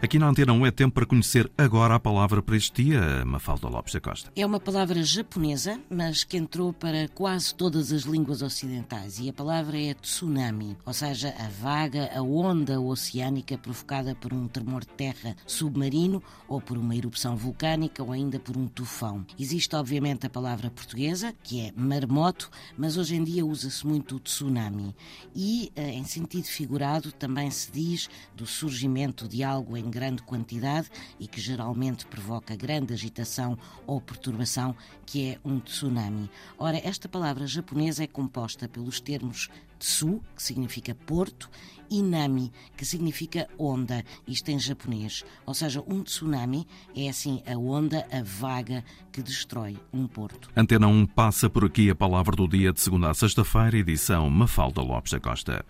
Aqui na Antena 1 é tempo para conhecer agora a palavra para este dia, Mafalda Lopes da Costa. É uma palavra japonesa, mas que entrou para quase todas as línguas ocidentais e a palavra é tsunami, ou seja, a vaga, a onda oceânica provocada por um tremor de terra submarino ou por uma erupção vulcânica ou ainda por um tufão. Existe obviamente a palavra portuguesa, que é marmoto, mas hoje em dia usa-se muito o tsunami e eh, em sentido figurado também se diz do surgimento de algo em grande quantidade e que geralmente provoca grande agitação ou perturbação, que é um tsunami. Ora, esta palavra japonesa é composta pelos termos tsu, que significa porto, e nami, que significa onda, isto em japonês. Ou seja, um tsunami é assim a onda, a vaga que destrói um porto. Antena 1 passa por aqui a palavra do dia de segunda a sexta-feira, edição Mafalda Lopes da Costa.